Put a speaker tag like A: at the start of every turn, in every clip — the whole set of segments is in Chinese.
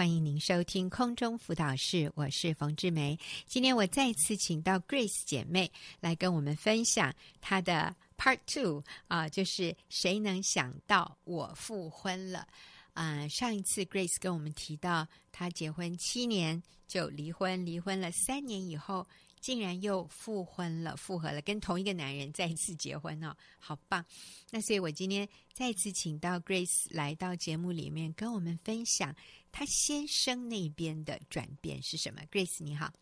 A: 欢迎您收听空中辅导室，我是冯志梅。今天我再次请到 Grace 姐妹来跟我们分享她的 Part Two 啊，就是谁能想到我复婚了啊？上一次 Grace 跟我们提到，她结婚七年就离婚，离婚了三年以后。竟然又复婚了，复合了，跟同一个男人再一次结婚哦，好棒！那所以我今天再次请到 Grace 来到节目里面，跟我们分享她先生那边的转变是什么。Grace 你好，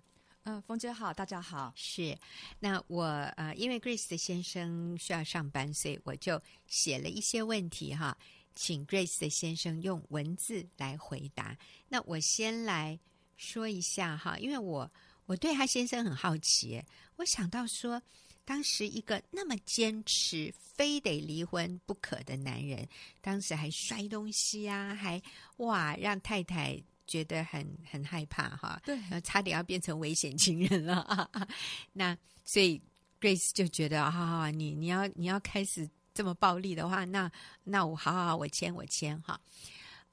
B: 嗯，冯姐好，大家好。
A: 是，那我呃，因为 Grace 的先生需要上班，所以我就写了一些问题哈，请 Grace 的先生用文字来回答。那我先来说一下哈，因为我。我对他先生很好奇，我想到说，当时一个那么坚持非得离婚不可的男人，当时还摔东西啊，还哇让太太觉得很很害怕哈，
B: 对，
A: 差点要变成危险情人了啊。那所以 Grace 就觉得，好好，你你要你要开始这么暴力的话，那那我好好好，我签我签哈。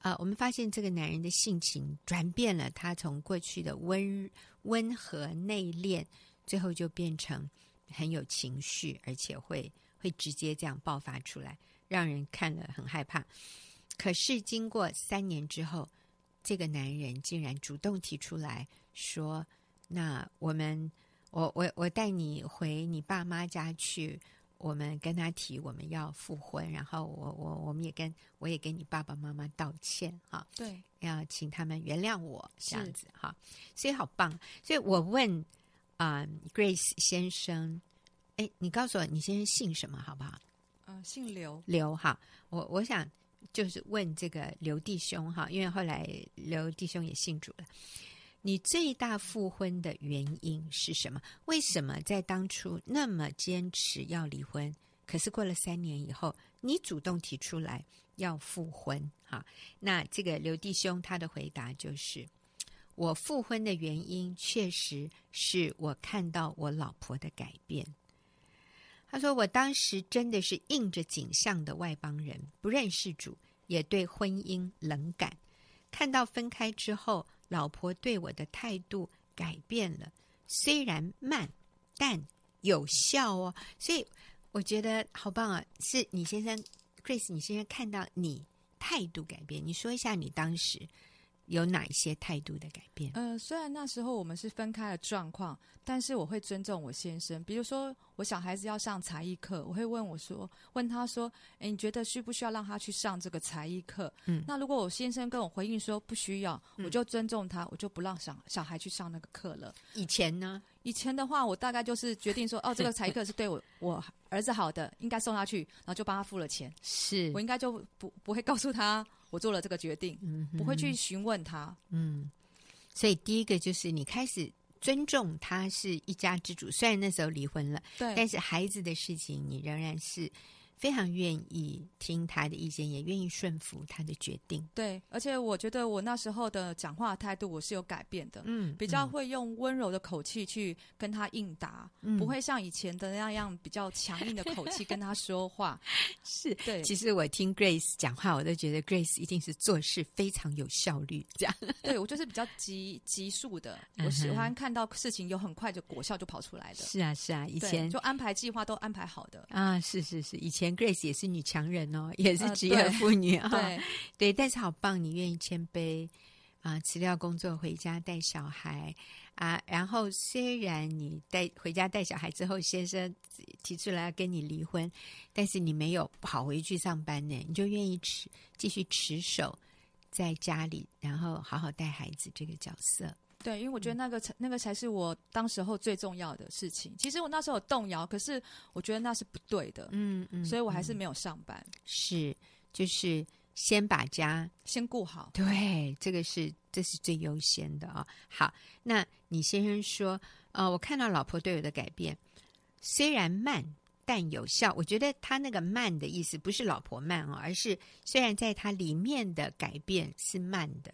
A: 啊，我们发现这个男人的性情转变了，他从过去的温。温和内敛，最后就变成很有情绪，而且会会直接这样爆发出来，让人看了很害怕。可是经过三年之后，这个男人竟然主动提出来说：“那我们，我我我带你回你爸妈家去，我们跟他提我们要复婚，然后我我我们也跟我也跟你爸爸妈妈道歉，哈，
B: 对。”
A: 要请他们原谅我这样子哈，所以好棒。所以我问啊、呃，Grace 先生，哎，你告诉我你先生姓什么好不好？
B: 嗯、呃，姓刘。
A: 刘哈，我我想就是问这个刘弟兄哈，因为后来刘弟兄也信主了。你最大复婚的原因是什么？为什么在当初那么坚持要离婚？可是过了三年以后，你主动提出来要复婚，哈，那这个刘弟兄他的回答就是：我复婚的原因确实是我看到我老婆的改变。他说，我当时真的是应着景象的外邦人，不认识主，也对婚姻冷感。看到分开之后，老婆对我的态度改变了，虽然慢，但有效哦。所以。我觉得好棒啊！是你先生 Chris，你先生看到你态度改变，你说一下你当时有哪一些态度的改变？
B: 呃，虽然那时候我们是分开的状况，但是我会尊重我先生。比如说，我小孩子要上才艺课，我会问我说，问他说：“诶，你觉得需不需要让他去上这个才艺课？”嗯，那如果我先生跟我回应说不需要，我就尊重他，我就不让小小孩去上那个课了。
A: 以前呢？
B: 以前的话，我大概就是决定说，哦，这个才艺课是对我我儿子好的，应该送他去，然后就帮他付了钱。
A: 是
B: 我应该就不不会告诉他我做了这个决定，嗯，不会去询问他。
A: 嗯，所以第一个就是你开始尊重他是一家之主，虽然那时候离婚了，
B: 对，
A: 但是孩子的事情你仍然是。非常愿意听他的意见，也愿意顺服他的决定。对，
B: 而且我觉得我那时候的讲话态度我是有改变的，
A: 嗯，
B: 比较会用温柔的口气去跟他应答，嗯，不会像以前的那样比较强硬的口气跟他说话。
A: 是，
B: 对。
A: 其实我听 Grace 讲话，我都觉得 Grace 一定是做事非常有效率，这样。
B: 对，我就是比较急急速的，我喜欢看到事情有很快就果效就跑出来的。
A: 是啊，是啊，以前
B: 就安排计划都安排好的
A: 啊，是是是，以前。Grace 也是女强人哦，也是职业妇女啊、对，但是好棒，你愿意谦卑啊，辞掉工作回家带小孩啊。然后虽然你带回家带小孩之后，先生提出来要跟你离婚，但是你没有跑回去上班呢，你就愿意持继续持守在家里，然后好好带孩子这个角色。
B: 对，因为我觉得那个才、嗯、那个才是我当时候最重要的事情。其实我那时候有动摇，可是我觉得那是不对的。嗯嗯，所以我还是没有上班。
A: 是，就是先把家
B: 先顾好。
A: 对，这个是这是最优先的啊、哦。好，那你先生说，呃，我看到老婆对我的改变，虽然慢但有效。我觉得他那个慢的意思不是老婆慢哦，而是虽然在他里面的改变是慢的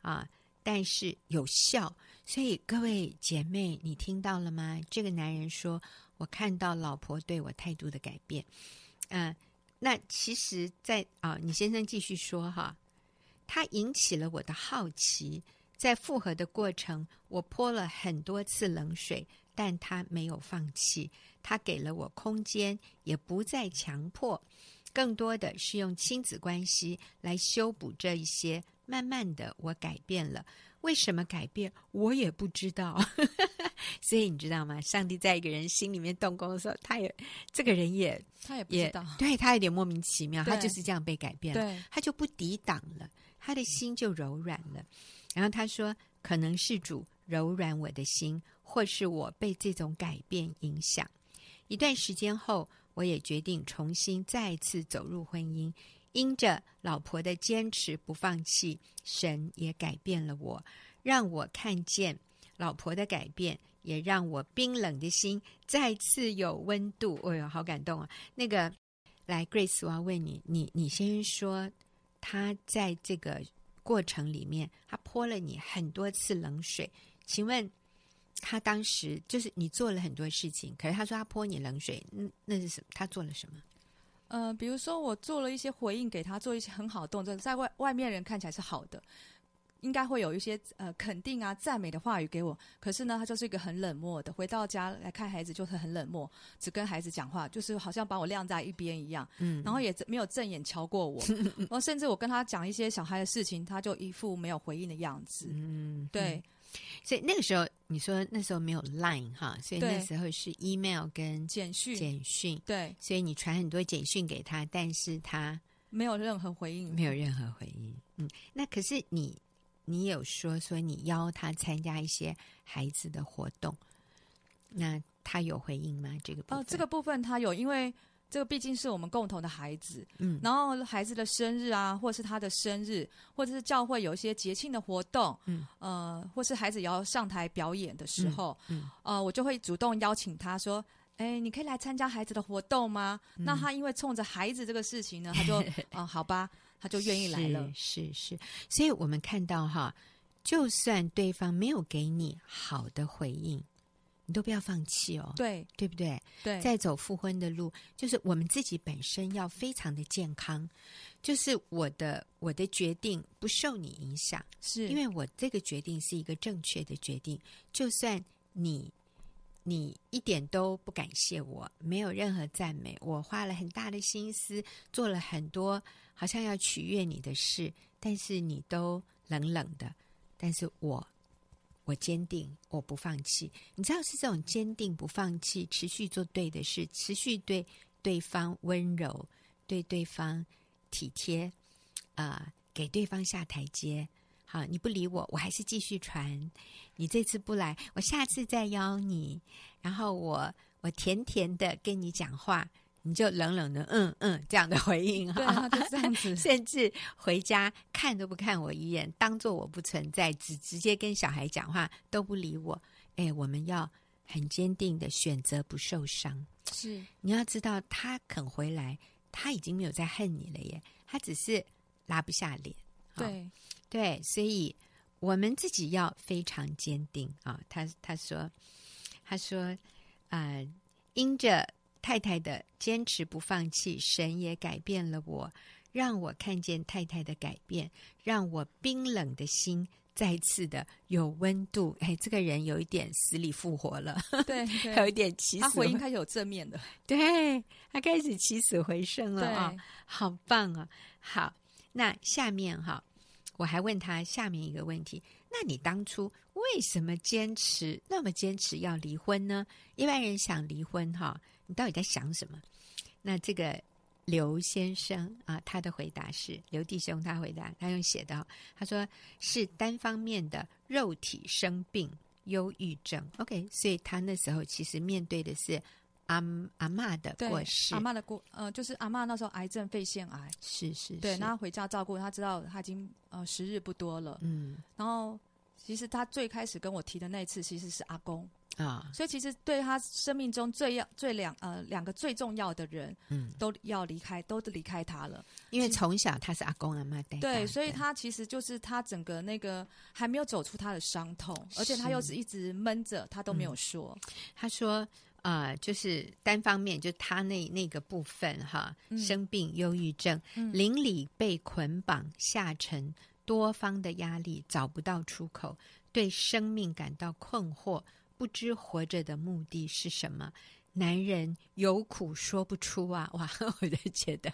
A: 啊。但是有效，所以各位姐妹，你听到了吗？这个男人说：“我看到老婆对我态度的改变。”嗯，那其实在，啊，你先生继续说哈，他引起了我的好奇。在复合的过程，我泼了很多次冷水，但他没有放弃。他给了我空间，也不再强迫，更多的是用亲子关系来修补这一些。慢慢的，我改变了。为什么改变？我也不知道。所以你知道吗？上帝在一个人心里面动工的时候，他也这个人也
B: 他也不知道，
A: 对他有点莫名其妙。他就是这样被改变了，他就不抵挡了，他的心就柔软了。然后他说：“可能是主柔软我的心，或是我被这种改变影响。一段时间后，我也决定重新再次走入婚姻。因着老婆的坚持不放弃，神也改变了我，让我看见老婆的改变，也让我冰冷的心再次有温度。哎呦，好感动啊！那个，来，Grace，我要问你，你你先说，他在这个。”过程里面，他泼了你很多次冷水。请问，他当时就是你做了很多事情，可是他说他泼你冷水，那那是什么？他做了什么？
B: 呃，比如说我做了一些回应给他，做一些很好的动作，在外外面人看起来是好的。应该会有一些呃肯定啊赞美的话语给我，可是呢，他就是一个很冷漠的。回到家来看孩子，就是很冷漠，只跟孩子讲话，就是好像把我晾在一边一样。嗯，然后也没有正眼瞧过我，然后甚至我跟他讲一些小孩的事情，他就一副没有回应的样子。嗯，对。
A: 所以那个时候你说那时候没有 Line 哈，所以那时候是 email 跟
B: 简讯。
A: 简讯
B: 对，
A: 所以你传很多简讯给他，但是他
B: 没有任何回应，
A: 没有任何回应。嗯，那可是你。你有说说你邀他参加一些孩子的活动，那他有回应吗？这个部分？
B: 哦，这个部分他有，因为这个毕竟是我们共同的孩子，嗯，然后孩子的生日啊，或是他的生日，或者是教会有一些节庆的活动，嗯，呃，或是孩子要上台表演的时候，嗯，嗯。呃，我就会主动邀请他说，哎，你可以来参加孩子的活动吗？嗯，那他因为冲着孩子这个事情呢，他就，啊，好吧。他就愿意来了，
A: 是是，是，所以我们看到哈，就算对方没有给你好的回应，你都不要放弃哦，
B: 对，
A: 对不对？
B: 对，
A: 在走复婚的路，就是我们自己本身要非常的健康，就是我的我的决定不受你影响，
B: 是
A: 因为我这个决定是一个正确的决定，就算你。你一点都不感谢我，没有任何赞美。我花了很大的心思，做了很多好像要取悦你的事，但是你都冷冷的。但是我，我坚定，我不放弃。你知道，是这种坚定不放弃，持续做对的事，持续对对方温柔，对对方体贴，啊、给对方下台阶。好，你不理我，我还是继续传。你这次不来，我下次再邀你。然后我我甜甜的跟你讲话，你就冷冷的嗯嗯这样的回应哈，
B: 啊，就这样子。
A: 甚至回家看都不看我一眼，当做我不存在，只直接跟小孩讲话都不理我。哎，我们要很坚定的选择不受伤。
B: 是，
A: 你要知道，他肯回来，他已经没有在恨你了耶，他只是拉不下脸。
B: 对。
A: 对，所以我们自己要非常坚定啊！他他说，他说，啊、呃，因着太太的坚持不放弃，神也改变了我，让我看见太太的改变，让我冰冷的心再次的有温度。哎，这个人有一点死里复活了，
B: 对，对
A: 有一点起死，他
B: 回应开始有正面的，
A: 对，他开始起死回生了啊！好棒啊！好，那下面哈。我还问他下面一个问题：那你当初为什么坚持那么坚持要离婚呢？一般人想离婚哈，你到底在想什么？那这个刘先生啊，他的回答是刘弟兄，他回答他用写的，他说是单方面的肉体生病，忧郁症。OK，所以他那时候其实面对的是。阿阿嬷的过世，
B: 阿嬷的过，呃，就是阿嬷那时候癌症肺腺癌，
A: 是是，是，
B: 对，那他回家照顾，他知道他已经呃时日不多了，嗯，然后其实他最开始跟我提的那一次，其实是阿公啊，所以其实对他生命中最要最两呃两个最重要的人，嗯，都要离开，都离开他了，
A: 因为从小他是阿公阿妈带，
B: 对，所以他其实就是他整个那个还没有走出他的伤痛，而且他又是一直闷着，他都没有说，
A: 嗯、他说。啊、呃，就是单方面，就他那那个部分哈，生病、忧郁症，邻、嗯、里被捆绑下沉，多方的压力，找不到出口，对生命感到困惑，不知活着的目的是什么。男人有苦说不出啊！哇，我就觉得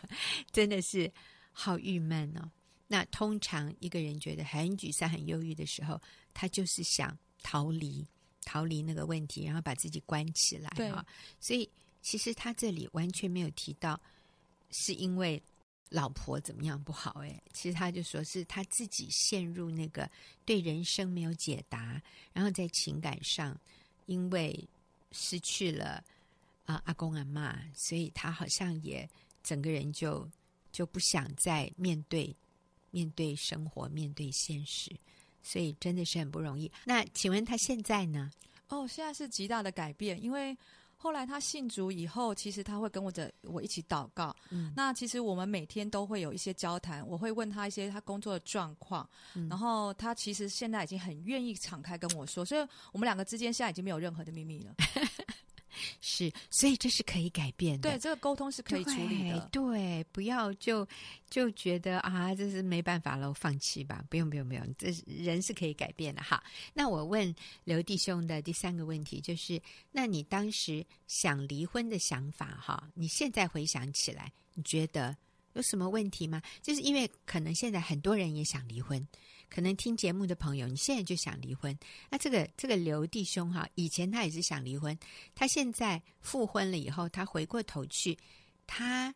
A: 真的是好郁闷哦。那通常一个人觉得很沮丧、很忧郁的时候，他就是想逃离，逃离那个问题，然后把自己关起来啊。所以其实他这里完全没有提到是因为。老婆怎么样不好？哎，其实他就说是他自己陷入那个对人生没有解答，然后在情感上因为失去了啊、阿公阿嬷，所以他好像也整个人就就不想再面对面对生活，面对现实，所以真的是很不容易。那请问他现在呢？
B: 哦，现在是极大的改变，因为。后来他信主以后，其实他会跟我的我一起祷告。嗯，那其实我们每天都会有一些交谈，我会问他一些他工作的状况，嗯，然后他其实现在已经很愿意敞开跟我说，所以我们两个之间现在已经没有任何的秘密了。
A: 是，所以这是可以改变的。
B: 对，这个沟通是可以处理的。
A: 对，对，不要就就觉得啊，这是没办法了，我放弃吧。不用，不用，不用，这人是可以改变的。哈，那我问刘弟兄的第三个问题就是：那你当时想离婚的想法，哈，你现在回想起来，你觉得有什么问题吗？就是因为可能现在很多人也想离婚。可能听节目的朋友，你现在就想离婚？那这个这个刘弟兄哈，以前他也是想离婚，他现在复婚了以后，他回过头去，他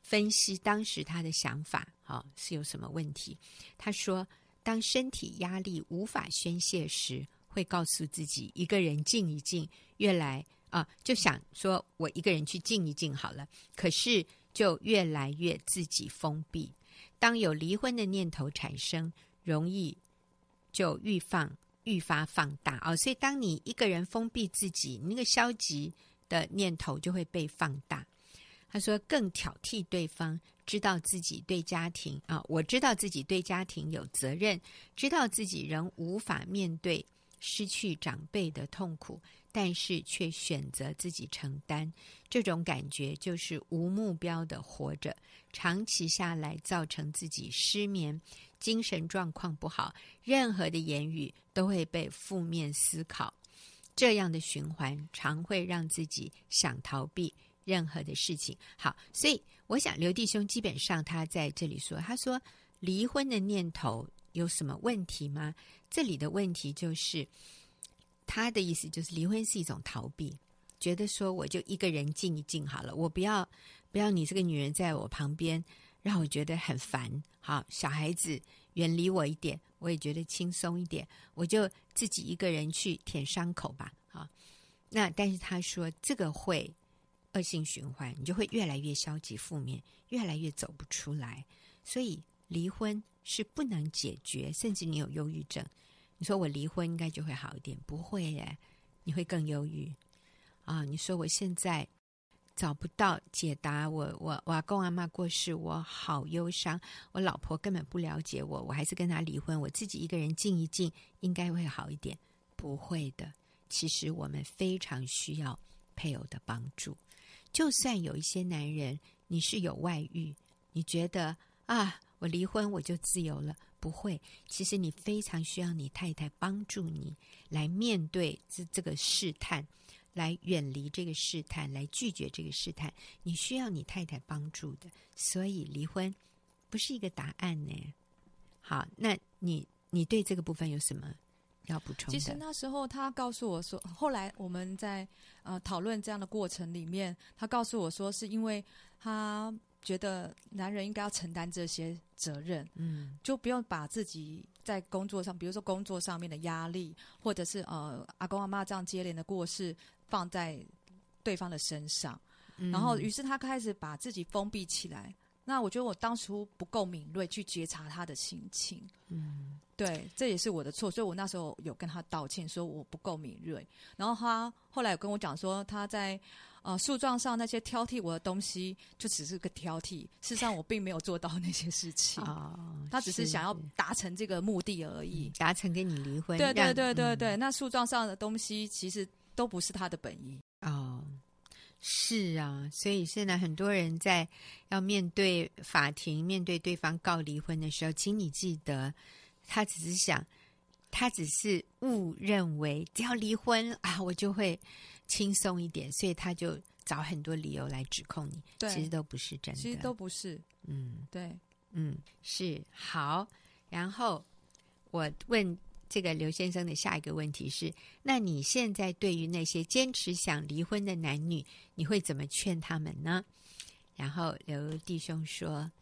A: 分析当时他的想法，哈，是有什么问题？他说，当身体压力无法宣泄时，会告诉自己一个人静一静，越来啊，就想说我一个人去静一静好了，可是就越来越自己封闭。当有离婚的念头产生。容易就愈放愈发放大哦，所以当你一个人封闭自己，你那个消极的念头就会被放大。他说，更挑剔对方，知道自己对家庭啊，我知道自己对家庭有责任，知道自己仍无法面对失去长辈的痛苦，但是却选择自己承担，这种感觉就是无目标的活着，长期下来造成自己失眠。精神状况不好，任何的言语都会被负面思考，这样的循环常会让自己想逃避任何的事情。好，所以我想刘弟兄基本上他在这里说，他说离婚的念头有什么问题吗？这里的问题就是他的意思就是离婚是一种逃避，觉得说我就一个人静一静好了，我不要不要你这个女人在我旁边。让我觉得很烦。好，小孩子远离我一点，我也觉得轻松一点。我就自己一个人去舔伤口吧。好，那但是他说这个会恶性循环，你就会越来越消极负面，越来越走不出来。所以离婚是不能解决，甚至你有忧郁症，你说我离婚应该就会好一点，不会耶，你会更忧郁啊。你说我现在。找不到解答，我我我阿公阿嬷过世，我好忧伤。我老婆根本不了解我，我还是跟他离婚。我自己一个人静一静，应该会好一点。不会的，其实我们非常需要配偶的帮助。就算有一些男人，你是有外遇，你觉得啊，我离婚我就自由了，不会。其实你非常需要你太太帮助你来面对这这个试探。来远离这个试探，来拒绝这个试探，你需要你太太帮助的，所以离婚不是一个答案呢。好，那你你对这个部分有什么要补充？
B: 其实那时候他告诉我说，后来我们在呃讨论这样的过程里面，他告诉我说，是因为他觉得男人应该要承担这些责任，嗯，就不用把自己在工作上，比如说工作上面的压力，或者是呃阿公阿妈这样接连的过世。放在对方的身上，嗯、然后于是他开始把自己封闭起来。那我觉得我当初不够敏锐去觉察他的心情，嗯，对，这也是我的错。所以我那时候有跟他道歉，说我不够敏锐。然后他后来有跟我讲说，他在呃诉状上那些挑剔我的东西，就只是个挑剔。事实上我并没有做到那些事情，哦、他只是想要达成这个目的而已，
A: 达成跟你离婚。
B: 对对对对对，嗯、那诉状上的东西其实。都不是他的本意
A: 哦，是啊，所以现在很多人在要面对法庭、面对对方告离婚的时候，请你记得，他只是想，他只是误认为只要离婚啊，我就会轻松一点，所以他就找很多理由来指控你。
B: 对，
A: 其实都不是真的，
B: 其实都不是。
A: 嗯，
B: 对，
A: 嗯，是好。然后我问。这个刘先生的下一个问题是：那你现在对于那些坚持想离婚的男女，你会怎么劝他们呢？然后刘弟兄说：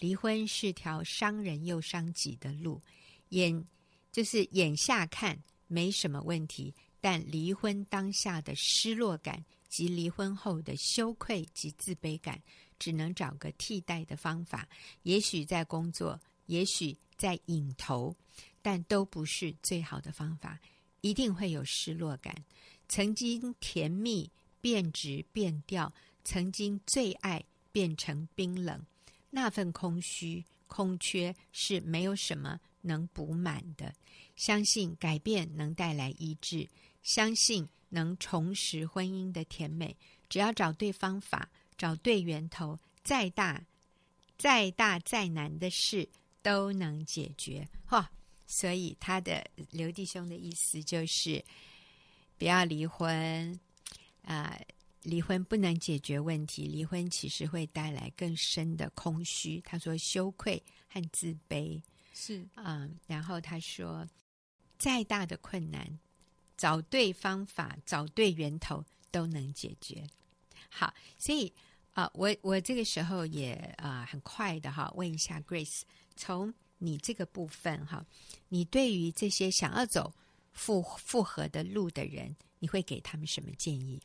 A: 离婚是条伤人又伤己的路，眼就是眼下看没什么问题，但离婚当下的失落感及离婚后的羞愧及自卑感，只能找个替代的方法，也许在工作，也许在影头。但都不是最好的方法，一定会有失落感。曾经甜蜜变质变调，曾经最爱变成冰冷，那份空虚空缺是没有什么能补满的。相信改变能带来医治，相信能重拾婚姻的甜美。只要找对方法，找对源头，再大、再大、再难的事都能解决。哈。所以他的刘弟兄的意思就是，不要离婚啊、呃！离婚不能解决问题，离婚其实会带来更深的空虚。他说羞愧和自卑
B: 是
A: 啊、嗯，然后他说，再大的困难，找对方法，找对源头都能解决。好，所以啊、我我这个时候也啊、很快的哈，问一下 Grace 从。你这个部分哈，你对于这些想要走复复合的路的人，你会给他们什么建议？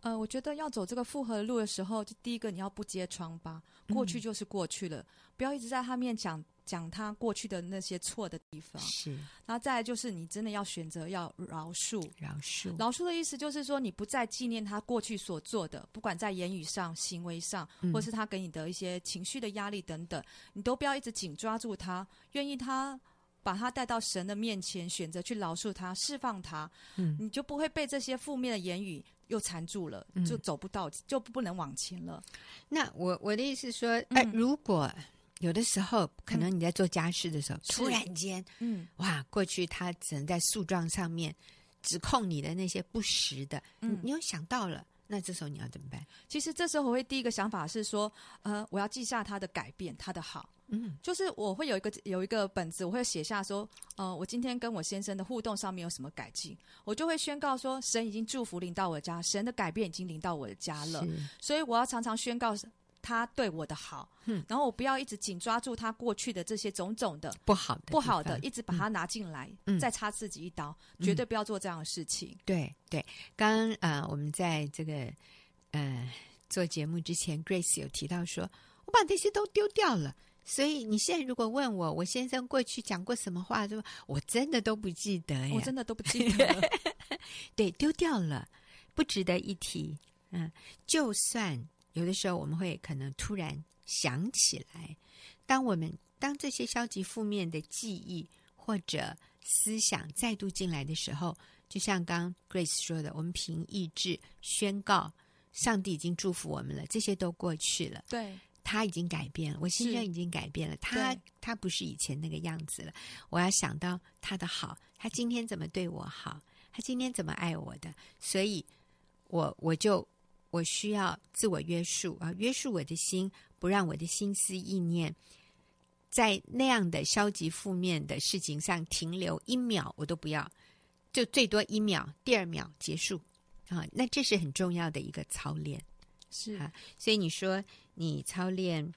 B: 呃，我觉得要走这个复合的路的时候，就第一个你要不揭疮疤，过去就是过去了，嗯、不要一直在他面前讲。讲他过去的那些错的地方，
A: 是。
B: 然后再来就是，你真的要选择要饶恕。
A: 饶恕，
B: 饶恕的意思就是说，你不再纪念他过去所做的，不管在言语上、行为上，嗯、或是他给你的一些情绪的压力等等，你都不要一直紧抓住他。愿意他把他带到神的面前，选择去饶恕他、释放他，嗯，你就不会被这些负面的言语又缠住了，就走不到，就不能往前了。
A: 那我我的意思是说，哎、呃，如果。有的时候，可能你在做家事的时候，嗯、突然间，嗯，哇，过去他只能在诉状上面指控你的那些不实的，嗯，你又想到了，那这时候你要怎么办？
B: 其实这时候我会第一个想法是说，呃，我要记下他的改变，他的好，嗯，就是我会有一个有一个本子，我会写下说，呃，我今天跟我先生的互动上面有什么改进，我就会宣告说，神已经祝福临到我的家，神的改变已经临到我的家了，所以我要常常宣告。他对我的好，嗯，然后我不要一直紧抓住他过去的这些种种的
A: 不好的、
B: 不好的，一直把它拿进来，嗯，再插自己一刀，嗯，绝对不要做这样的事情。
A: 对对，刚刚啊，呃，我们在这个呃做节目之前，Grace 有提到说，我把这些都丢掉了，所以你现在如果问我，我先生过去讲过什么话，是吧？我真的都不记得呀，
B: 我真的都不记得了，
A: 对，丢掉了，不值得一提。嗯，就算。有的时候我们会可能突然想起来，当我们当这些消极负面的记忆或者思想再度进来的时候，就像刚 Grace 说的，我们凭意志宣告，上帝已经祝福我们了，这些都过去了。
B: 对，
A: 他已经改变了，我先生已经改变了，他他不是以前那个样子了。我要想到他的好，他今天怎么对我好，他今天怎么爱我的，所以我我就。我需要自我约束啊，约束我的心，不让我的心思意念在那样的消极负面的事情上停留一秒，我都不要，就最多一秒，第二秒结束啊。那这是很重要的一个操练，
B: 是
A: 啊。所以你说你操练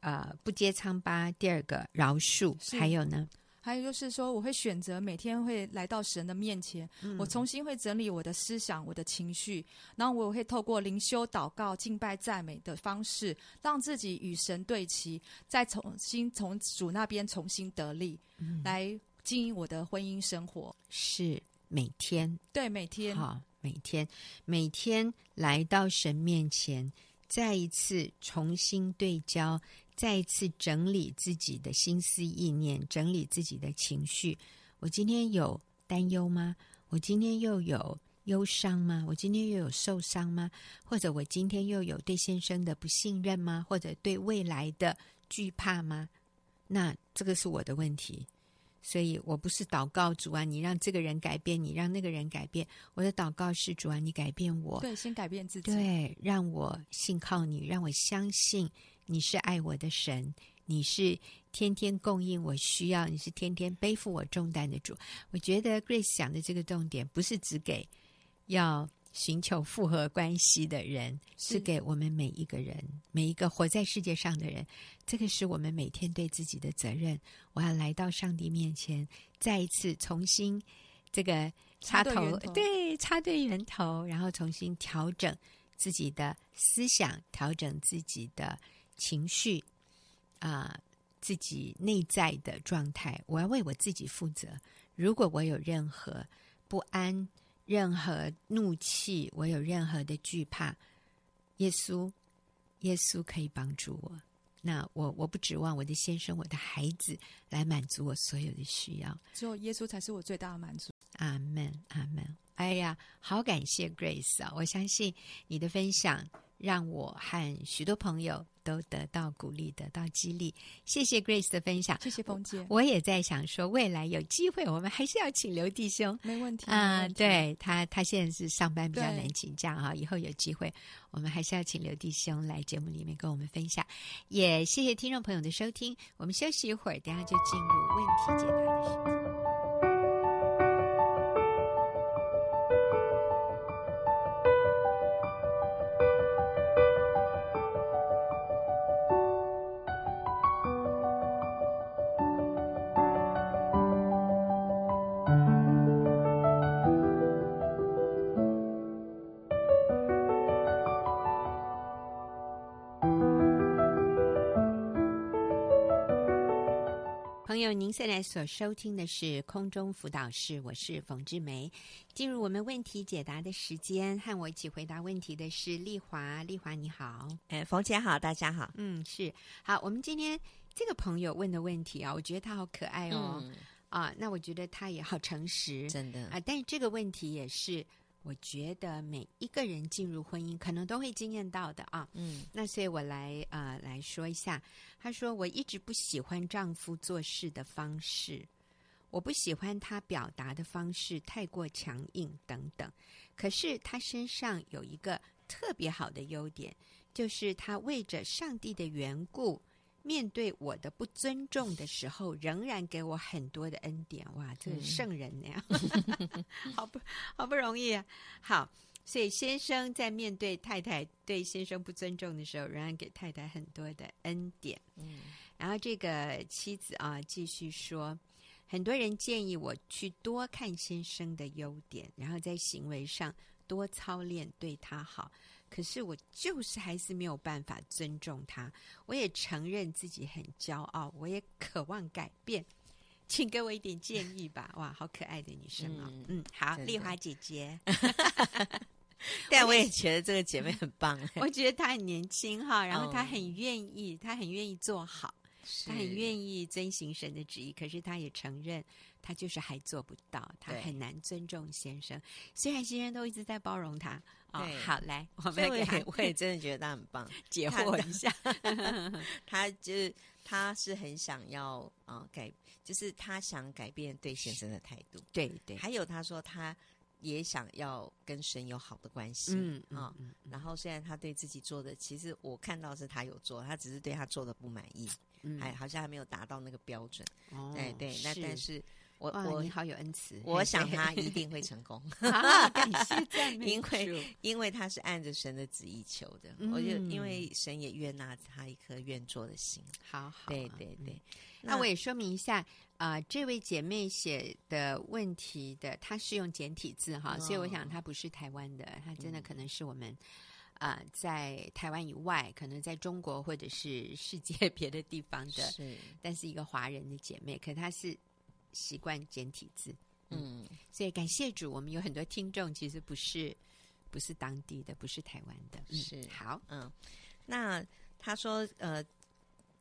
A: 呃不揭疮疤，第二个饶恕，还有呢？
B: 还有就是说，我会选择每天会来到神的面前，嗯、我重新会整理我的思想、我的情绪，然后我会透过灵修、祷告、敬拜、赞美的方式，让自己与神对齐，再重新从主那边重新得力，嗯、来经营我的婚姻生活。
A: 是每天，
B: 对，每天，
A: 好，每天，每天来到神面前，再一次重新对焦。再一次整理自己的心思意念，整理自己的情绪。我今天有担忧吗？我今天又有忧伤吗？我今天又有受伤吗？或者我今天又有对先生的不信任吗？或者对未来的惧怕吗？那这个是我的问题。所以我不是祷告主啊，你让这个人改变，你让那个人改变。我的祷告是主啊，你改变我。
B: 对，先改变自己。
A: 对，让我信靠你，让我相信你是爱我的神，你是天天供应我需要，你是天天背负我重担的主。我觉得 Grace 讲的这个重点，不是只给要寻求复合关系的人，是给我们每一个人，每一个活在世界上的人。这个是我们每天对自己的责任。我要来到上帝面前，再一次重新这个插
B: 头，
A: 对，插对源头，然后重新调整自己的思想，调整自己的情绪，啊、呃，自己内在的状态。我要为我自己负责。如果我有任何不安，任何怒气，我有任何的惧怕，耶稣，耶稣可以帮助我。那我我不指望我的先生、我的孩子来满足我所有的需要，
B: 只有耶稣才是我最大的满足。
A: 阿门，阿门。哎呀，好感谢 Grace 啊！我相信你的分享。让我和许多朋友都得到鼓励，得到激励。谢谢 Grace 的分享，
B: 谢谢冯姐。
A: 我也在想说，未来有机会，我们还是要请刘弟兄。
B: 没问题
A: 啊、呃，对他，他现在是上班比较难请假哈。以后有机会，我们还是要请刘弟兄来节目里面跟我们分享。也谢谢听众朋友的收听，我们休息一会儿，等下就进入问题解答的时间。您现在所收听的是空中辅导室，我是冯志梅。进入我们问题解答的时间，和我一起回答问题的是丽华。丽华你好，
C: 哎，冯姐好，大家好。
A: 嗯，是好。我们今天这个朋友问的问题啊，我觉得他好可爱哦。嗯、啊，那我觉得他也好诚实，
C: 真的
A: 啊。但是这个问题也是。我觉得每一个人进入婚姻，可能都会经验到的啊。嗯，那所以我来呃来说一下。她说：“我一直不喜欢丈夫做事的方式，我不喜欢他表达的方式太过强硬等等。可是他身上有一个特别好的优点，就是他为着上帝的缘故。”面对我的不尊重的时候，仍然给我很多的恩典。哇，这是圣人那样，嗯、好不好不容易啊！好，所以先生在面对太太对先生不尊重的时候，仍然给太太很多的恩典。嗯，然后这个妻子啊，继续说，很多人建议我去多看先生的优点，然后在行为上多操练，对他好。可是我就是还是没有办法尊重他，我也承认自己很骄傲，我也渴望改变，请给我一点建议吧！哇，好可爱的女生哦。嗯，嗯，好，丽华姐姐，
C: 但我也觉得这个姐妹很棒。
A: 我觉得她很年轻哈，然后她很愿意，她很愿意做好，她很愿意遵行神的旨意。可是她也承认，她就是还做不到，她很难尊重先生。虽然先生都一直在包容她。哦，好，来，我们给他，
C: 我也真的觉得他很棒，
A: 解惑一下。
C: 他 就是，他是很想要啊、呃、改，就是他想改变对先生的态度。
A: 对对，
C: 还有他说他也想要跟神有好的关系。
A: 嗯
C: 啊、嗯嗯，然后虽然他对自己做的，其实我看到是他有做，他只是对他做的不满意，嗯，还好像还没有达到那个标准。哦，对对，那但是。我我
A: 你好有恩慈，
C: 我想他一定会成功。
A: 啊、感谢赞美
C: 因为因为他是按着神的旨意求的，嗯、我就因为神也悦纳他一颗愿做的心。
A: 好好，
C: 对对对。
A: 嗯、那，那我也说明一下啊、呃，这位姐妹写的问题的，她是用简体字哈、哦，所以我想她不是台湾的，她真的可能是我们啊、呃，在台湾以外，可能在中国或者是世界别的地方的，
C: 是，
A: 但是一个华人的姐妹，可她是。习惯简体字，嗯，所以感谢主，我们有很多听众其实不是不是当地的，不是台湾的，
C: 是、
A: 嗯、好，
C: 嗯，那他说，呃，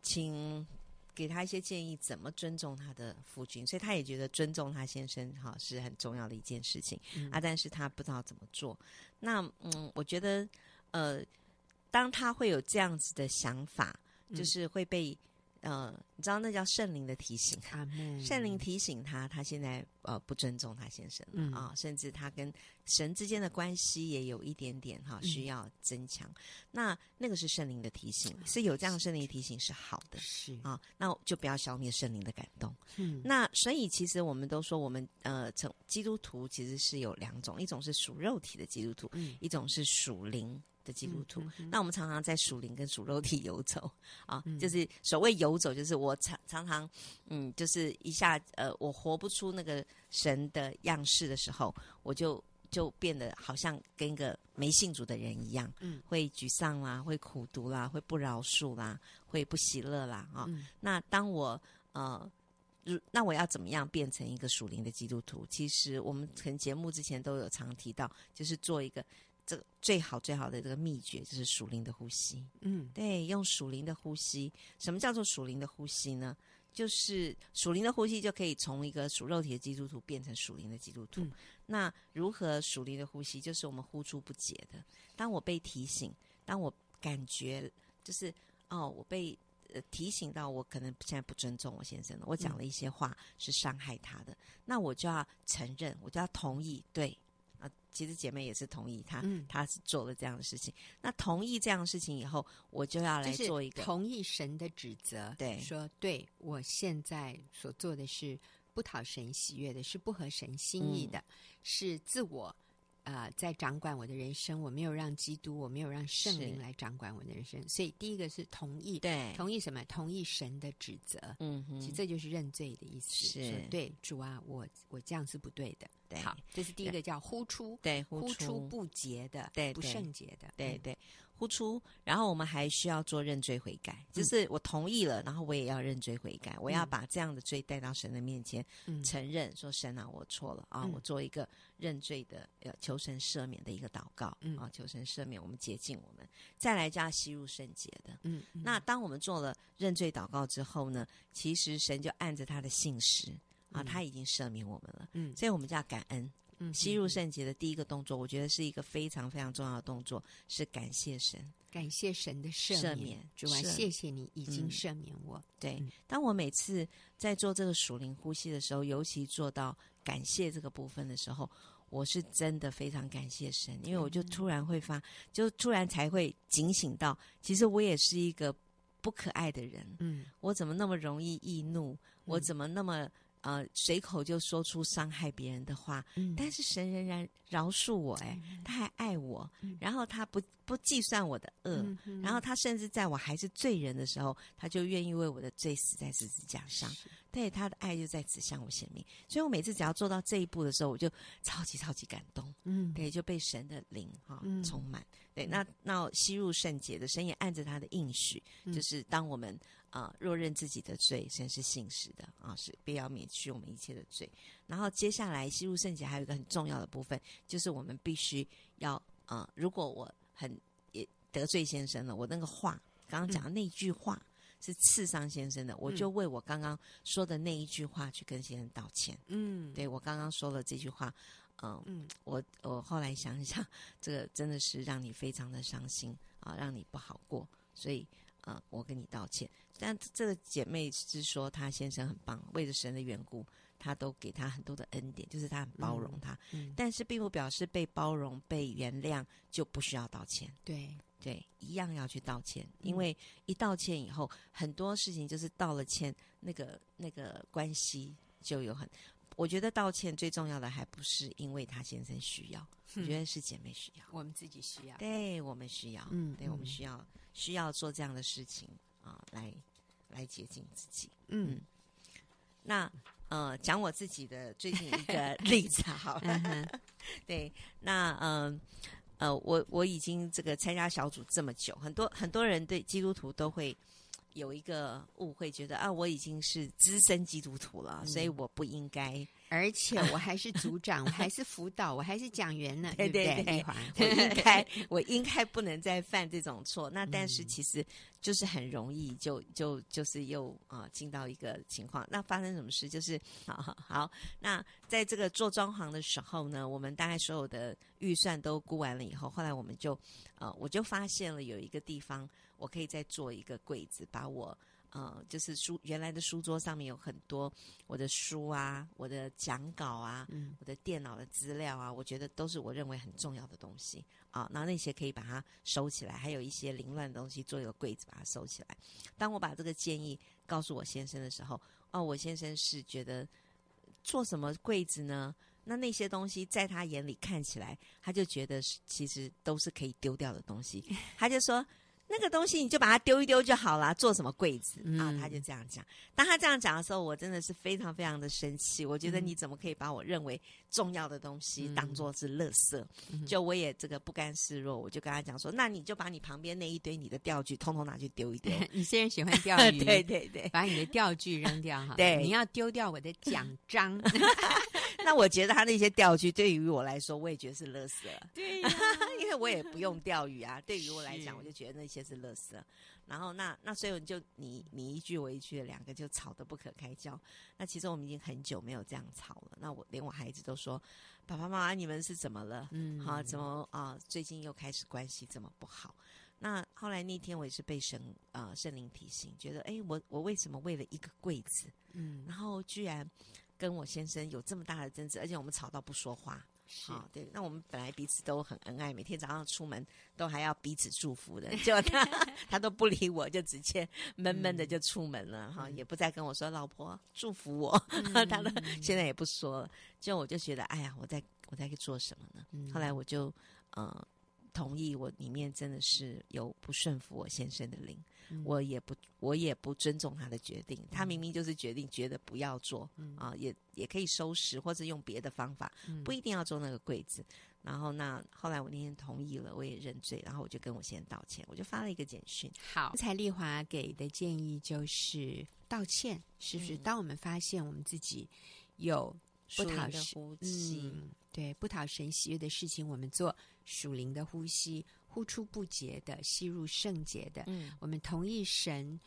C: 请给他一些建议，怎么尊重他的夫君，所以他也觉得尊重他先生哈是很重要的一件事情、嗯、啊，但是他不知道怎么做。那嗯，我觉得呃，当他会有这样子的想法，就是会被。呃，你知道那叫圣灵的提醒，圣灵提醒他，他现在呃不尊重他先生了啊、嗯，甚至他跟神之间的关系也有一点点哈需要增强、嗯。那那个是圣灵的提醒，是有这样圣灵提醒是好的，是啊，那就不要消灭圣灵的感动。嗯，那所以其实我们都说，我们呃，成基督徒其实是有两种，一种是属肉体的基督徒，嗯、一种是属灵。的基督徒、那我们常常在属灵跟属肉体游走啊、嗯，就是所谓游走，就是我常常常，嗯，就是一下呃，我活不出那个神的样式的时候，我就就变得好像跟一个没信主的人一样，嗯，会沮丧啦，会苦读啦，会不饶恕啦，会不喜乐啦，啊、嗯，那当我呃，那我要怎么样变成一个属灵的基督徒？其实我们可能节目之前都有常提到，就是做一个。这个最好最好的这个秘诀就是属灵的呼吸。嗯，对，用属灵的呼吸。什么叫做属灵的呼吸呢？就是属灵的呼吸就可以从一个属肉体的基督徒变成属灵的基督徒。嗯。那如何属灵的呼吸？就是我们呼出不解的。当我被提醒，当我感觉就是哦，我被呃提醒到我可能现在不尊重我先生了，我讲了一些话是伤害他的，嗯。那我就要承认，我就要同意，对。啊，其实姐妹也是同意他，嗯，他是做了这样的事情。那同意这样的事情以后，我就要来做一
A: 个、同意神的指责，对，说对我现在所做的是不讨神喜悦的，是不合神心意的，嗯、是自我。啊、呃，在掌管我的人生，我没有让基督，我没有让圣灵来掌管我的人生。所以，第一个是同意，对，同意什么？同意神的指责。嗯哼，其实这就是认罪的意思。是，对主啊，我我这样是不对的。对，好，这是第一个叫呼出，对，呼出，不洁的，对，不圣洁的，对对。对呼出，然后我们还需要做认罪悔改，就是我同意了，然后我也要认罪悔改，嗯、我要把这样的罪带到神的面前，嗯、承认说神啊，我错了啊，我做一个认罪的，求神赦免的一个祷告，嗯、啊，求神赦免我们洁净我们，再来加吸入圣洁的，嗯，那当我们做了认罪祷告之后呢，其实神就按着他的信实啊，他已经赦免我们了，嗯，所以我们就要感恩。吸入圣洁的第一个动作，我觉得是一个非常非常重要的动作，是感谢神，感谢神的赦免，赦免主啊，谢谢你已经赦免我。嗯、对、嗯，当我每次在做这个属灵呼吸的时候，尤其做到感谢这个部分的时候，我是真的非常感谢神，因为我就突然会发，就突然才会警醒到，其实我也是一个不可爱的人。嗯，我怎么那么容易易怒？我怎么那么？呃，随口就说出伤害别人的话，嗯，但是神仍然饶恕我，哎，他还爱我，嗯，然后他不不计算我的恶，嗯，然后他甚至在我还是罪人的时候，他就愿意为我的罪死在十字架上，对，他的爱就在此向我显明。所以我每次只要做到这一步的时候，我就超级超级感动，嗯，对，就被神的灵哈、充满，对，那那吸入圣洁的神也按着他的应许，嗯，就是当我们。啊，若认自己的罪，神是信实的啊，是必要免去我们一切的罪。然后接下来吸入圣洁，还有一个很重要的部分，就是我们必须要啊，如果我很也得罪先生了，我那个话刚刚讲的那句话是刺伤先生的，嗯，我就为我刚刚说的那一句话去跟先生道歉。嗯，对，我刚刚说了这句话，嗯，嗯我我后来想一想，这个真的是让你非常的伤心啊，让你不好过，所以。啊，我跟你道歉。但这个姐妹是说，她先生很棒，为了神的缘故，她都给他很多的恩典，就是她很包容他。嗯，但是并不表示被包容、被原谅就不需要道歉。对对，一样要去道歉，因为一道歉以后，很多事情就是道了歉，那个那个关系就有很。我觉得道歉最重要的还不是因为他先生需要，我觉得是姐妹需要，我们自己需要，
C: 对我们需要，嗯，对我们需要。需要做这样的事情啊，来来接近自己。嗯，那呃，讲我自己的最近一个 例子好了。嗯、对，那嗯呃，呃，我我已经这个参加小组这么久，很多很多人对基督徒都会有一个误会，觉得啊，我已经是资深基督徒了，嗯、所以我不应该
A: 而且 我还是组长，我还是辅导，我还是讲员呢，
C: 对对对，
A: 对不对？
C: 我应该，我应该不能再犯这种错。那但是其实就是很容易就就就是又啊、呃、进到一个情况。那发生什么事？就是好好好，那在这个做装潢的时候呢，我们大概所有的预算都估完了以后，后来我们就呃，我就发现了有一个地方，我可以再做一个柜子，把我。呃，就是书原来的书桌上面有很多我的书啊，我的讲稿啊，嗯，我的电脑的资料啊，我觉得都是我认为很重要的东西啊。然后那些可以把它收起来，还有一些凌乱的东西做一个柜子把它收起来。当我把这个建议告诉我先生的时候，哦，我先生是觉得做什么柜子呢？那那些东西在他眼里看起来，他就觉得是其实都是可以丢掉的东西，他就说。那个东西你就把它丢一丢就好了，做什么柜子、嗯、啊？他就这样讲。当他这样讲的时候，我真的是非常非常的生气。我觉得你怎么可以把我认为重要的东西当做是垃圾？嗯、就我也这个不甘示弱，我就跟他讲说：“那你就把你旁边那一堆你的钓具通通拿去丢一丢。
A: 你虽然喜欢钓 鱼，
C: 对对对，
A: 把你的钓具扔掉哈。
C: 对，
A: 你要丢掉我的奖章。
C: 那我觉得他那些钓具对于我来说，我也觉得是垃圾。
A: 对、啊，
C: 因为我也不用钓鱼啊。对于我来讲，我就觉得那些。是垃圾，然后那那所以就你你一句我一句的两个就吵得不可开交。那其实我们已经很久没有这样吵了。那我连我孩子都说：“爸爸妈妈，你们是怎么了？嗯，好，怎么啊？最近又开始关系这么不好？”那后来那天我也是被神啊圣灵提醒，觉得哎，我我为什么为了一个柜子，嗯，然后居然跟我先生有这么大的争执，而且我们吵到不说话。是、哦，对，那我们本来彼此都很恩爱，每天早上出门都还要彼此祝福的，结果他他都不理我，就直接闷闷的就出门了，哈、嗯，也不再跟我说老婆祝福我，嗯、他都现在也不说了，就我就觉得，哎呀，我在我在做什么呢？嗯、后来我就呃同意，我里面真的是有不顺服我先生的灵。我也不，我也不尊重他的决定。他明明就是决定，觉得不要做、嗯、啊，也也可以收拾，或者用别的方法，嗯、不一定要做那个柜子。然后那后来我那天同意了，我也认罪，然后我就跟我先生道歉，我就发了一个简讯。
A: 好，刚才丽华给的建议就是道歉，是不是？嗯、当我们发现我们自己有不讨的呼吸，嗯、对不讨神喜悦的事情，我们做属灵的呼吸。呼出不洁的，吸入圣洁的。嗯，我们同意神，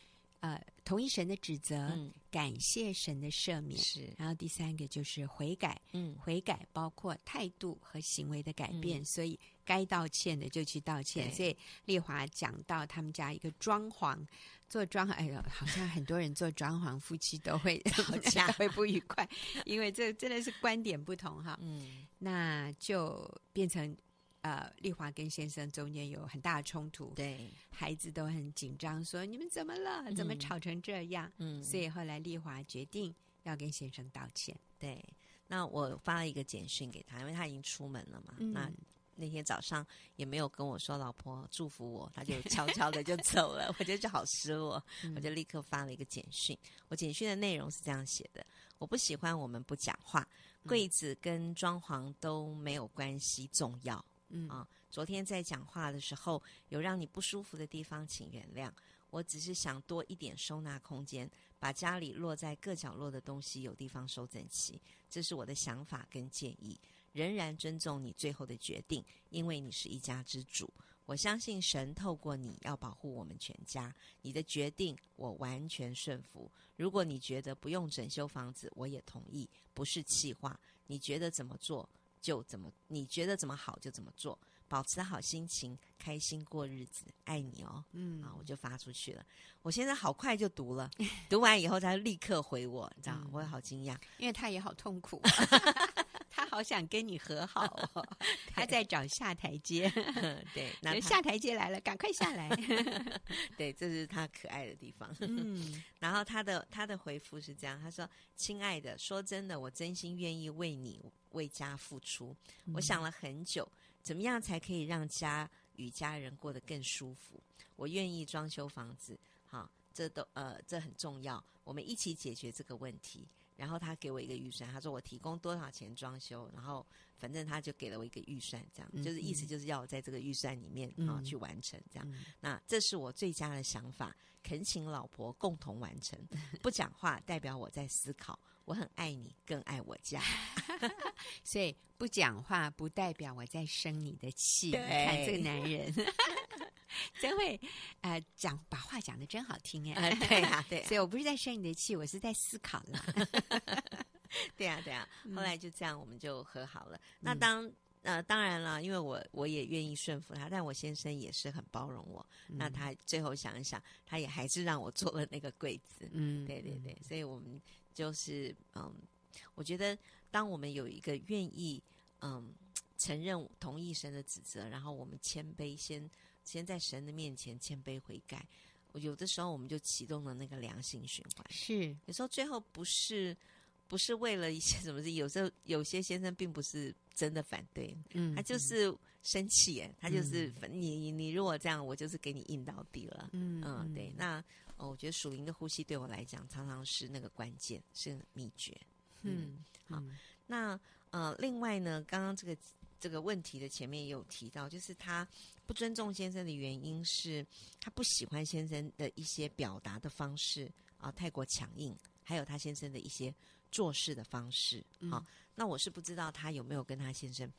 A: 呃，同意神的指责，嗯、感谢神的赦免。是，然后第三个就是悔改。嗯，悔改包括态度和行为的改变，嗯、所以该道歉的就去道歉。所以丽华讲到他们家一个装潢，做装潢，哎呦，好像很多人做装潢，夫妻都会吵架，会不愉快，因为这真的是观点不同哈。嗯，那就变成。呃，丽华跟先生中间有很大的冲突，
C: 对，
A: 孩子都很紧张，说你们怎么了？怎么吵成这样？嗯，所以后来丽华决定要跟先生道歉。
C: 对，那我发了一个简讯给他，因为他已经出门了嘛。嗯、那那天早上也没有跟我说老婆祝福我，他就悄悄的就走了，我觉得就好失落，嗯、我就立刻发了一个简讯。我简讯的内容是这样写的：我不喜欢我们不讲话，柜子跟装潢都没有关系，重要。嗯啊，昨天在讲话的时候有让你不舒服的地方，请原谅。我只是想多一点收纳空间，把家里落在各角落的东西有地方收整齐。这是我的想法跟建议，仍然尊重你最后的决定，因为你是一家之主。我相信神透过你要保护我们全家。你的决定我完全顺服。如果你觉得不用整修房子，我也同意，不是气话。你觉得怎么做？就怎么你觉得怎么好就怎么做，保持好心情，开心过日子，爱你哦。嗯，啊，我就发出去了。我现在好快就读了，读完以后他立刻回我，你知道，嗯、我也好惊讶，
A: 因为他也好痛苦，他好想跟你和好，哦，他在找下台阶。对，那下台阶来了，赶快下来。
C: 对，这是他可爱的地方。嗯，然后他的他的回复是这样，他说：“亲爱的，说真的，我真心愿意为你。”为家付出，我想了很久，怎么样才可以让家与家人过得更舒服？我愿意装修房子，好，这都呃这很重要，我们一起解决这个问题。然后他给我一个预算，他说我提供多少钱装修，然后反正他就给了我一个预算，这样、嗯、就是意思就是要我在这个预算里面啊、嗯、去完成这样。嗯、那这是我最佳的想法，恳请老婆共同完成。不讲话代表我在思考，我很爱你，更爱我家。
A: 所以不讲话不代表我在生你的气。
C: 对
A: 看这个男人。真会，呃，讲把话讲得真好听哎、
C: 呃，对呀、啊，对、啊，
A: 所以我不是在生你的气，我是在思考了。
C: 对呀、啊，对呀、啊，后来就这样，我们就和好了。嗯、那当呃，当然了，因为我我也愿意顺服他，但我先生也是很包容我。嗯、那他最后想一想，他也还是让我做了那个柜子。嗯，对对对，所以我们就是嗯，我觉得当我们有一个愿意嗯承认同意神的指责，然后我们谦卑先。先在神的面前谦卑悔改，我有的时候我们就启动了那个良性循环。
A: 是，有
C: 时候最后不是不是为了一些什么事，有时候有些先生并不是真的反对，嗯，他就是生气，耶，他就是、嗯、你你如果这样，我就是给你硬到底了，嗯嗯，对。那、哦、我觉得属灵的呼吸对我来讲，常常是那个关键，是秘诀。嗯，嗯好，那呃，另外呢，刚刚这个。这个问题的前面也有提到，就是他不尊重先生的原因是他不喜欢先生的一些表达的方式啊，太过强硬，还有他先生的一些做事的方式。好、嗯，那我是不知道他有没有跟他先生，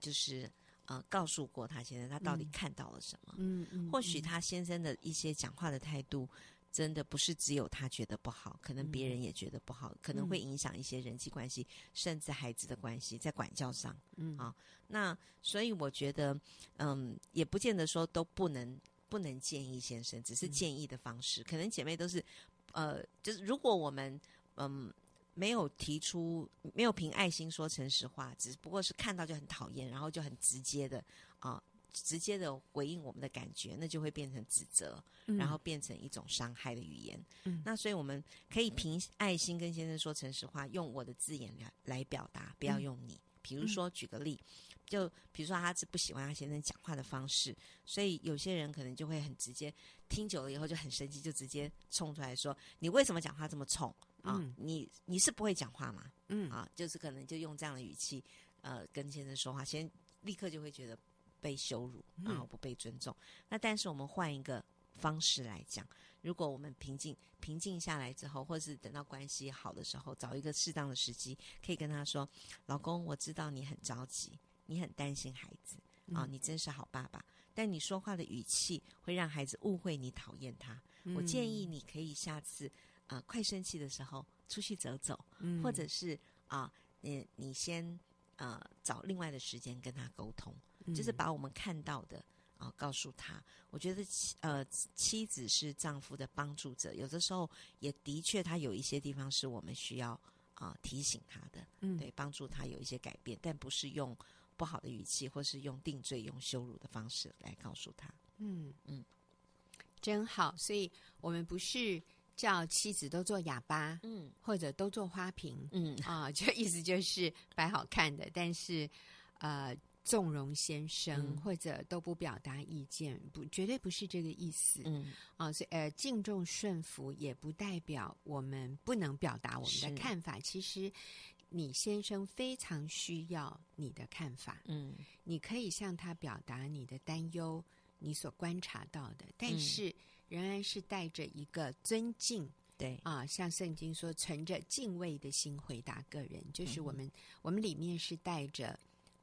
C: 就是呃告诉过他先生，他到底看到了什么。嗯或许他先生的一些讲话的态度。真的不是只有他觉得不好，可能别人也觉得不好，嗯、可能会影响一些人际关系，嗯、甚至孩子的关系，在管教上，嗯。啊，那所以我觉得，嗯，也不见得说都不能不能建议先生，只是建议的方式，嗯、可能姐妹都是，呃，就是如果我们嗯没有提出，没有凭爱心说诚实话，只不过是看到就很讨厌，然后就很直接的啊。直接的回应我们的感觉，那就会变成指责，嗯、然后变成一种伤害的语言。嗯、那所以我们可以凭爱心跟先生说诚实话，用我的字眼来来表达，不要用你。嗯、比如说，举个例，就比如说他是不喜欢他先生讲话的方式，所以有些人可能就会很直接，听久了以后就很生气，就直接冲出来说：“你为什么讲话这么冲啊？嗯、你你是不会讲话吗？”嗯啊，就是可能就用这样的语气，呃，跟先生说话，先立刻就会觉得。被羞辱，然后不被尊重。嗯、那但是我们换一个方式来讲，如果我们平静平静下来之后，或是等到关系好的时候，找一个适当的时机，可以跟他说：“老公，我知道你很着急，你很担心孩子啊、哦，你真是好爸爸。但你说话的语气会让孩子误会你讨厌他。嗯、我建议你可以下次啊、呃，快生气的时候出去走走，嗯、或者是啊、呃，你你先呃找另外的时间跟他沟通。”就是把我们看到的啊、呃、告诉他。我觉得妻呃妻子是丈夫的帮助者，有的时候也的确他有一些地方是我们需要啊、呃、提醒他的，嗯，对，帮助他有一些改变，但不是用不好的语气或是用定罪、用羞辱的方式来告诉他。嗯嗯，
A: 嗯真好。所以我们不是叫妻子都做哑巴，嗯，或者都做花瓶，嗯啊，就意思就是摆好看的，但是呃。纵容先生，嗯、或者都不表达意见，不，绝对不是这个意思。嗯，啊，所以呃，敬重顺服也不代表我们不能表达我们的看法。其实，你先生非常需要你的看法。嗯，你可以向他表达你的担忧，你所观察到的，但是仍然是带着一个尊敬。对啊，像圣经说，存着敬畏的心回答个人，就是我们、嗯、我们里面是带着。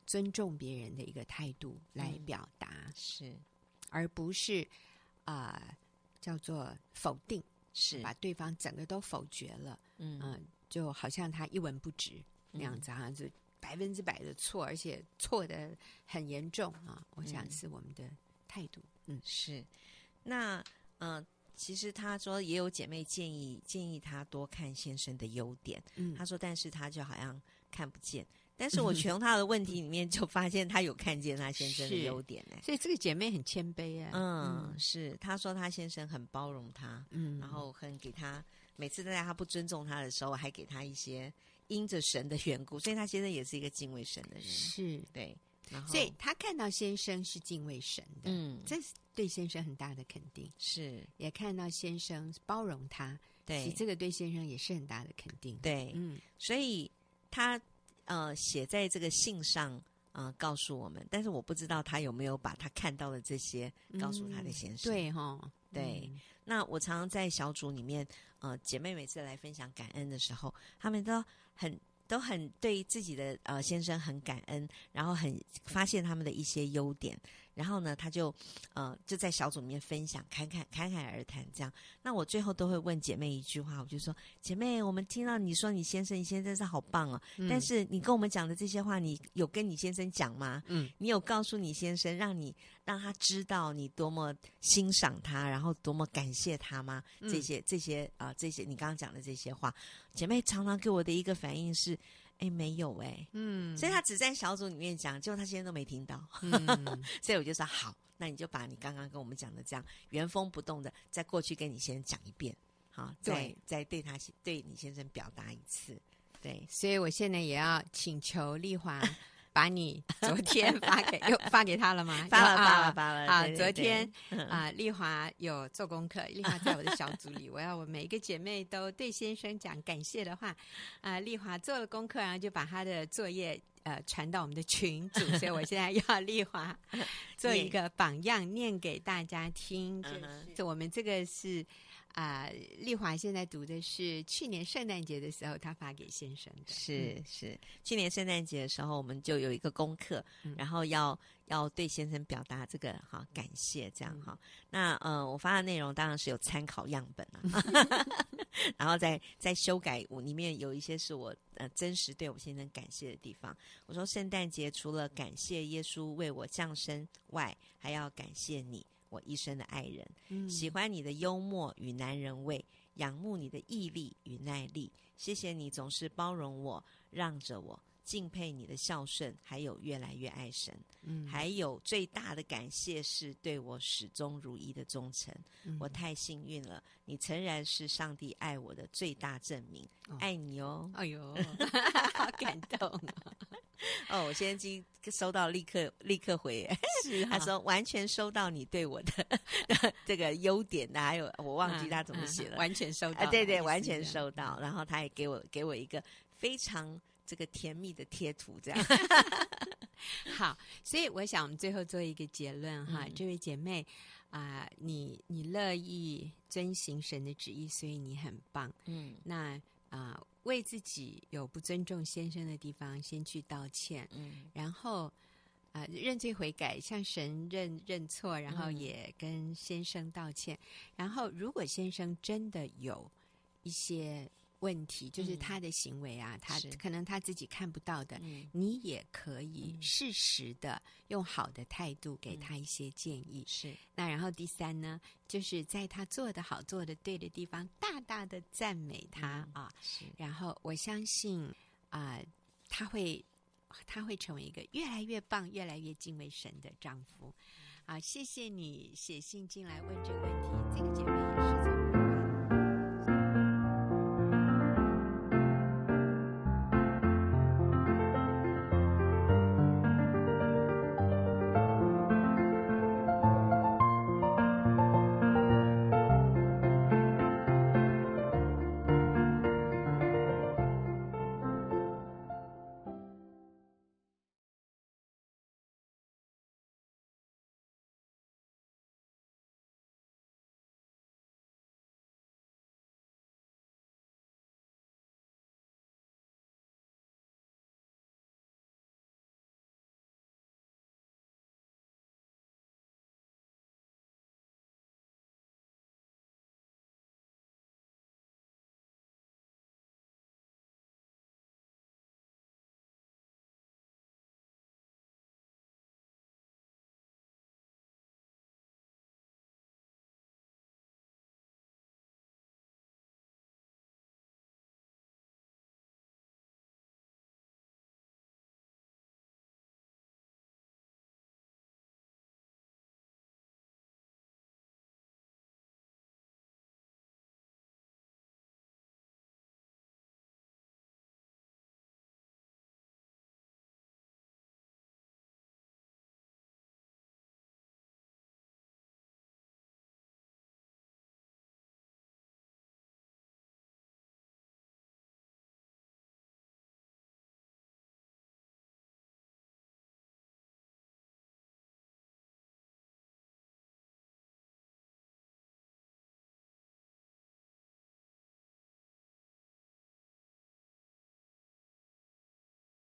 A: 尊重别人的一个态度来表达，嗯、是，而不是啊、呃、叫做否定，是把对方整个都否决了，嗯、呃、就好像他一文不值那样子，好像是百分之百的错，而且错的很严重啊！我想是我们的态度，嗯，
C: 是。那嗯、呃，其实他说也有姐妹建议建议他多看先生的优点，嗯，他说，但是他就好像看不见。但是 我从他的问题里面就发现他有看见他先生的优点呢，
A: 所以这个姐妹很谦卑啊。
C: 嗯，嗯是，她说她先生很包容她，嗯，然后很给她，每次在她不尊重他的时候，还给她一些因着神的缘故，所以她先生也是一个敬畏神的人，
A: 是
C: 对，然后
A: 所以他看到先生是敬畏神的，嗯，这是对先生很大的肯定，
C: 是，
A: 也看到先生包容他，
C: 对，
A: 其实这个对先生也是很大的肯定。
C: 对，嗯，所以他呃写在这个信上，啊、呃，告诉我们，但是我不知道他有没有把他看到的这些告诉他的先生。
A: 嗯、对哈，
C: 对。嗯、那我常常在小组里面，呃，姐妹每次来分享感恩的时候，他们都很。都很对自己的呃先生很感恩，然后很发现他们的一些优点，然后呢，他就呃就在小组里面分享，侃侃侃侃而谈这样。那我最后都会问姐妹一句话，我就说：姐妹，我们听到你说你先生，你先生是好棒哦，嗯、但是你跟我们讲的这些话，你有跟你先生讲吗？嗯，你有告诉你先生，让你让他知道你多么欣赏他，然后多么感谢他吗？这些这些啊、呃，这些你刚刚讲的这些话。姐妹常常给我的一个反应是，哎，没有哎，嗯，所以他只在小组里面讲，结果他现在都没听到，嗯、所以我就说好，那你就把你刚刚跟我们讲的这样原封不动的，再过去跟你先生讲一遍，好，再
A: 对
C: 再对他对你先生表达一次，对，
A: 所以我现在也要请求丽华。把你 昨天发给又发给他了吗？
C: 发了发了发了
A: 啊！昨天啊，丽华有做功课。丽华在我的小组里，我要我每一个姐妹都对先生讲感谢的话啊。丽华做了功课，然后就把她的作业呃传到我们的群组，所以我现在要丽华做一个榜样，念给大家听。就是我们这个是。啊，丽华现在读的是去年圣诞节的时候，他发给先生的。
C: 是是，去年圣诞节的时候，我们就有一个功课，嗯、然后要要对先生表达这个哈感谢，这样哈。嗯、那呃，我发的内容当然是有参考样本啊，然后再再修改，我里面有一些是我呃真实对我先生感谢的地方。我说圣诞节除了感谢耶稣为我降生外，还要感谢你。我一生的爱人，嗯、喜欢你的幽默与男人味，仰慕你的毅力与耐力。谢谢你总是包容我，让着我，敬佩你的孝顺，还有越来越爱神。嗯，还有最大的感谢是对我始终如一的忠诚。嗯、我太幸运了，你诚然是上帝爱我的最大证明。哦、爱你哦！
A: 哎呦，好 感动、哦。
C: 哦，我现在收到，立刻立刻回，是、哦、他说完全收到你对我的 这个优点，还有我忘记他怎么写了，
A: 完全收到，
C: 啊、对对，完全收到。然后他也给我给我一个非常这个甜蜜的贴图，这样。
A: 好，所以我想我们最后做一个结论哈，嗯、这位姐妹啊、呃，你你乐意遵行神的旨意，所以你很棒。嗯，那啊。呃为自己有不尊重先生的地方，先去道歉，嗯，然后啊、呃、认罪悔改，向神认认错，然后也跟先生道歉。嗯、然后，如果先生真的有一些问题，就是他的行为啊，嗯、他可能他自己看不到的，是你也可以适时的用好的态度给他一些建议。是。那然后第三呢，就是在他做的好、做的对的地方，大大的赞美他、嗯、啊。是。然后我相信啊、呃，他会他会成为一个越来越棒、越来越敬畏神的丈夫。啊，谢谢你写信进来问这个问题。